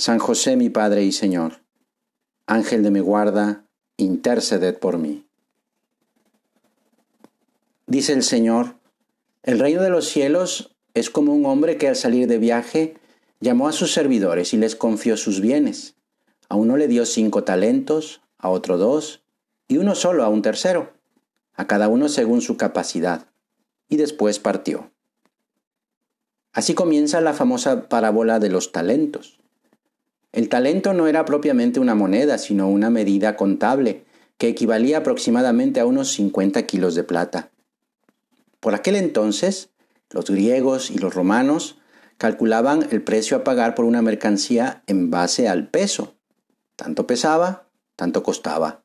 San José mi Padre y Señor, Ángel de mi guarda, interceded por mí. Dice el Señor, el reino de los cielos es como un hombre que al salir de viaje llamó a sus servidores y les confió sus bienes. A uno le dio cinco talentos, a otro dos, y uno solo a un tercero, a cada uno según su capacidad, y después partió. Así comienza la famosa parábola de los talentos. El talento no era propiamente una moneda, sino una medida contable, que equivalía aproximadamente a unos 50 kilos de plata. Por aquel entonces, los griegos y los romanos calculaban el precio a pagar por una mercancía en base al peso. Tanto pesaba, tanto costaba.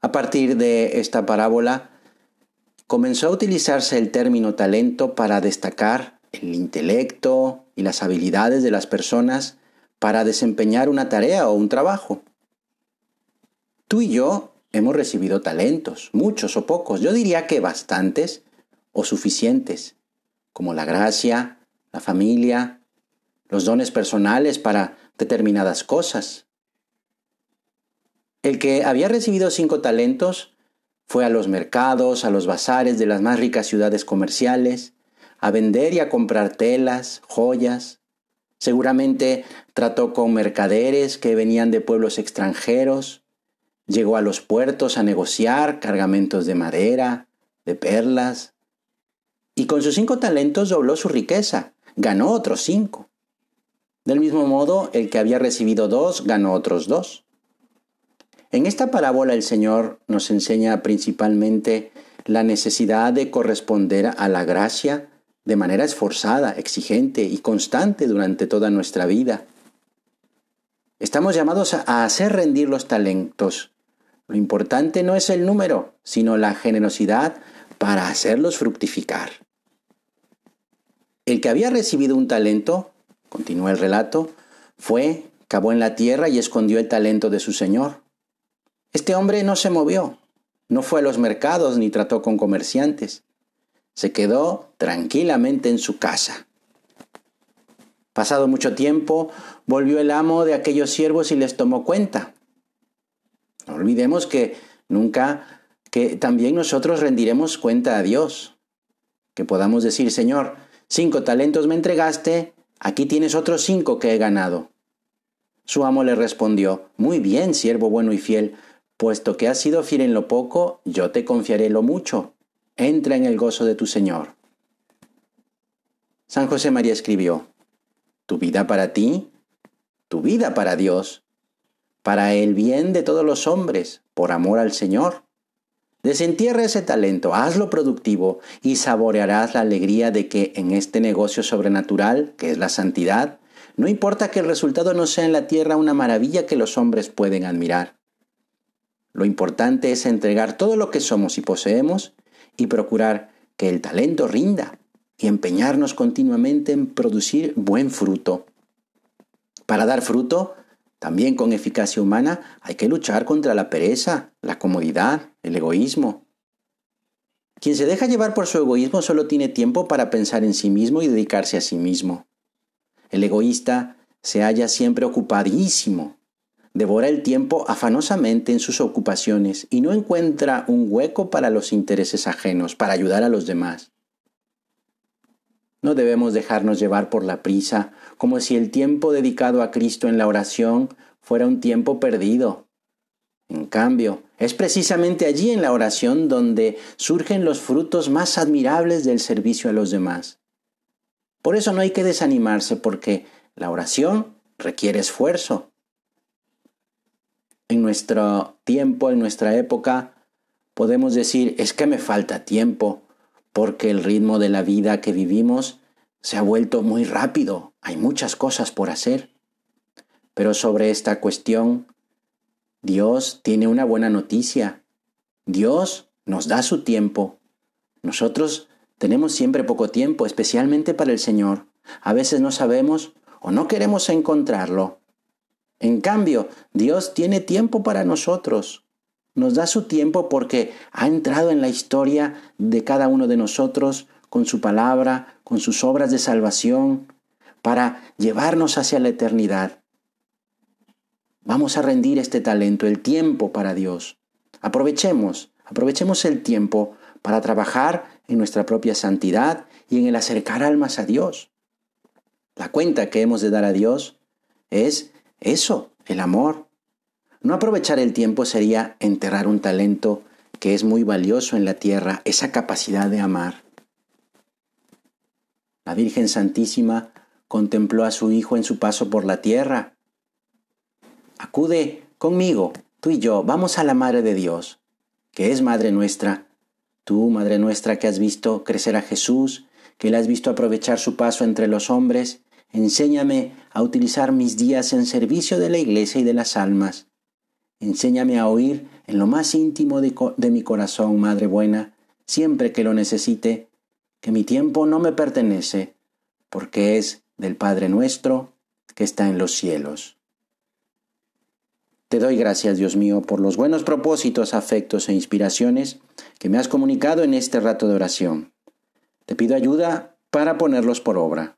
A partir de esta parábola, comenzó a utilizarse el término talento para destacar el intelecto y las habilidades de las personas para desempeñar una tarea o un trabajo. Tú y yo hemos recibido talentos, muchos o pocos, yo diría que bastantes o suficientes, como la gracia, la familia, los dones personales para determinadas cosas. El que había recibido cinco talentos fue a los mercados, a los bazares de las más ricas ciudades comerciales, a vender y a comprar telas, joyas, Seguramente trató con mercaderes que venían de pueblos extranjeros, llegó a los puertos a negociar cargamentos de madera, de perlas, y con sus cinco talentos dobló su riqueza, ganó otros cinco. Del mismo modo, el que había recibido dos ganó otros dos. En esta parábola el Señor nos enseña principalmente la necesidad de corresponder a la gracia de manera esforzada, exigente y constante durante toda nuestra vida. Estamos llamados a hacer rendir los talentos. Lo importante no es el número, sino la generosidad para hacerlos fructificar. El que había recibido un talento, continúa el relato, fue, cavó en la tierra y escondió el talento de su señor. Este hombre no se movió, no fue a los mercados ni trató con comerciantes se quedó tranquilamente en su casa. Pasado mucho tiempo, volvió el amo de aquellos siervos y les tomó cuenta. No olvidemos que nunca, que también nosotros rendiremos cuenta a Dios. Que podamos decir, Señor, cinco talentos me entregaste, aquí tienes otros cinco que he ganado. Su amo le respondió, Muy bien, siervo bueno y fiel, puesto que has sido fiel en lo poco, yo te confiaré lo mucho entra en el gozo de tu Señor. San José María escribió, tu vida para ti, tu vida para Dios, para el bien de todos los hombres, por amor al Señor. Desentierra ese talento, hazlo productivo y saborearás la alegría de que en este negocio sobrenatural, que es la santidad, no importa que el resultado no sea en la tierra una maravilla que los hombres pueden admirar. Lo importante es entregar todo lo que somos y poseemos y procurar que el talento rinda y empeñarnos continuamente en producir buen fruto. Para dar fruto, también con eficacia humana, hay que luchar contra la pereza, la comodidad, el egoísmo. Quien se deja llevar por su egoísmo solo tiene tiempo para pensar en sí mismo y dedicarse a sí mismo. El egoísta se halla siempre ocupadísimo, devora el tiempo afanosamente en sus ocupaciones y no encuentra un hueco para los intereses ajenos, para ayudar a los demás. No debemos dejarnos llevar por la prisa, como si el tiempo dedicado a Cristo en la oración fuera un tiempo perdido. En cambio, es precisamente allí en la oración donde surgen los frutos más admirables del servicio a los demás. Por eso no hay que desanimarse porque la oración requiere esfuerzo, en nuestro tiempo, en nuestra época, podemos decir, es que me falta tiempo, porque el ritmo de la vida que vivimos se ha vuelto muy rápido, hay muchas cosas por hacer. Pero sobre esta cuestión, Dios tiene una buena noticia. Dios nos da su tiempo. Nosotros tenemos siempre poco tiempo, especialmente para el Señor. A veces no sabemos o no queremos encontrarlo. En cambio, Dios tiene tiempo para nosotros. Nos da su tiempo porque ha entrado en la historia de cada uno de nosotros con su palabra, con sus obras de salvación, para llevarnos hacia la eternidad. Vamos a rendir este talento, el tiempo para Dios. Aprovechemos, aprovechemos el tiempo para trabajar en nuestra propia santidad y en el acercar almas a Dios. La cuenta que hemos de dar a Dios es eso, el amor. No aprovechar el tiempo sería enterrar un talento que es muy valioso en la tierra, esa capacidad de amar. La Virgen Santísima contempló a su Hijo en su paso por la tierra. Acude conmigo, tú y yo, vamos a la Madre de Dios, que es Madre nuestra. Tú, Madre nuestra, que has visto crecer a Jesús, que le has visto aprovechar su paso entre los hombres, Enséñame a utilizar mis días en servicio de la iglesia y de las almas. Enséñame a oír en lo más íntimo de, de, mi corazón, Madre buena, siempre que lo necesite, que mi tiempo no me pertenece, porque es del Padre nuestro que está en los cielos. Te doy gracias, Dios mío, por los buenos propósitos, afectos e inspiraciones que me has comunicado en este rato de oración. Te pido ayuda para ponerlos por obra.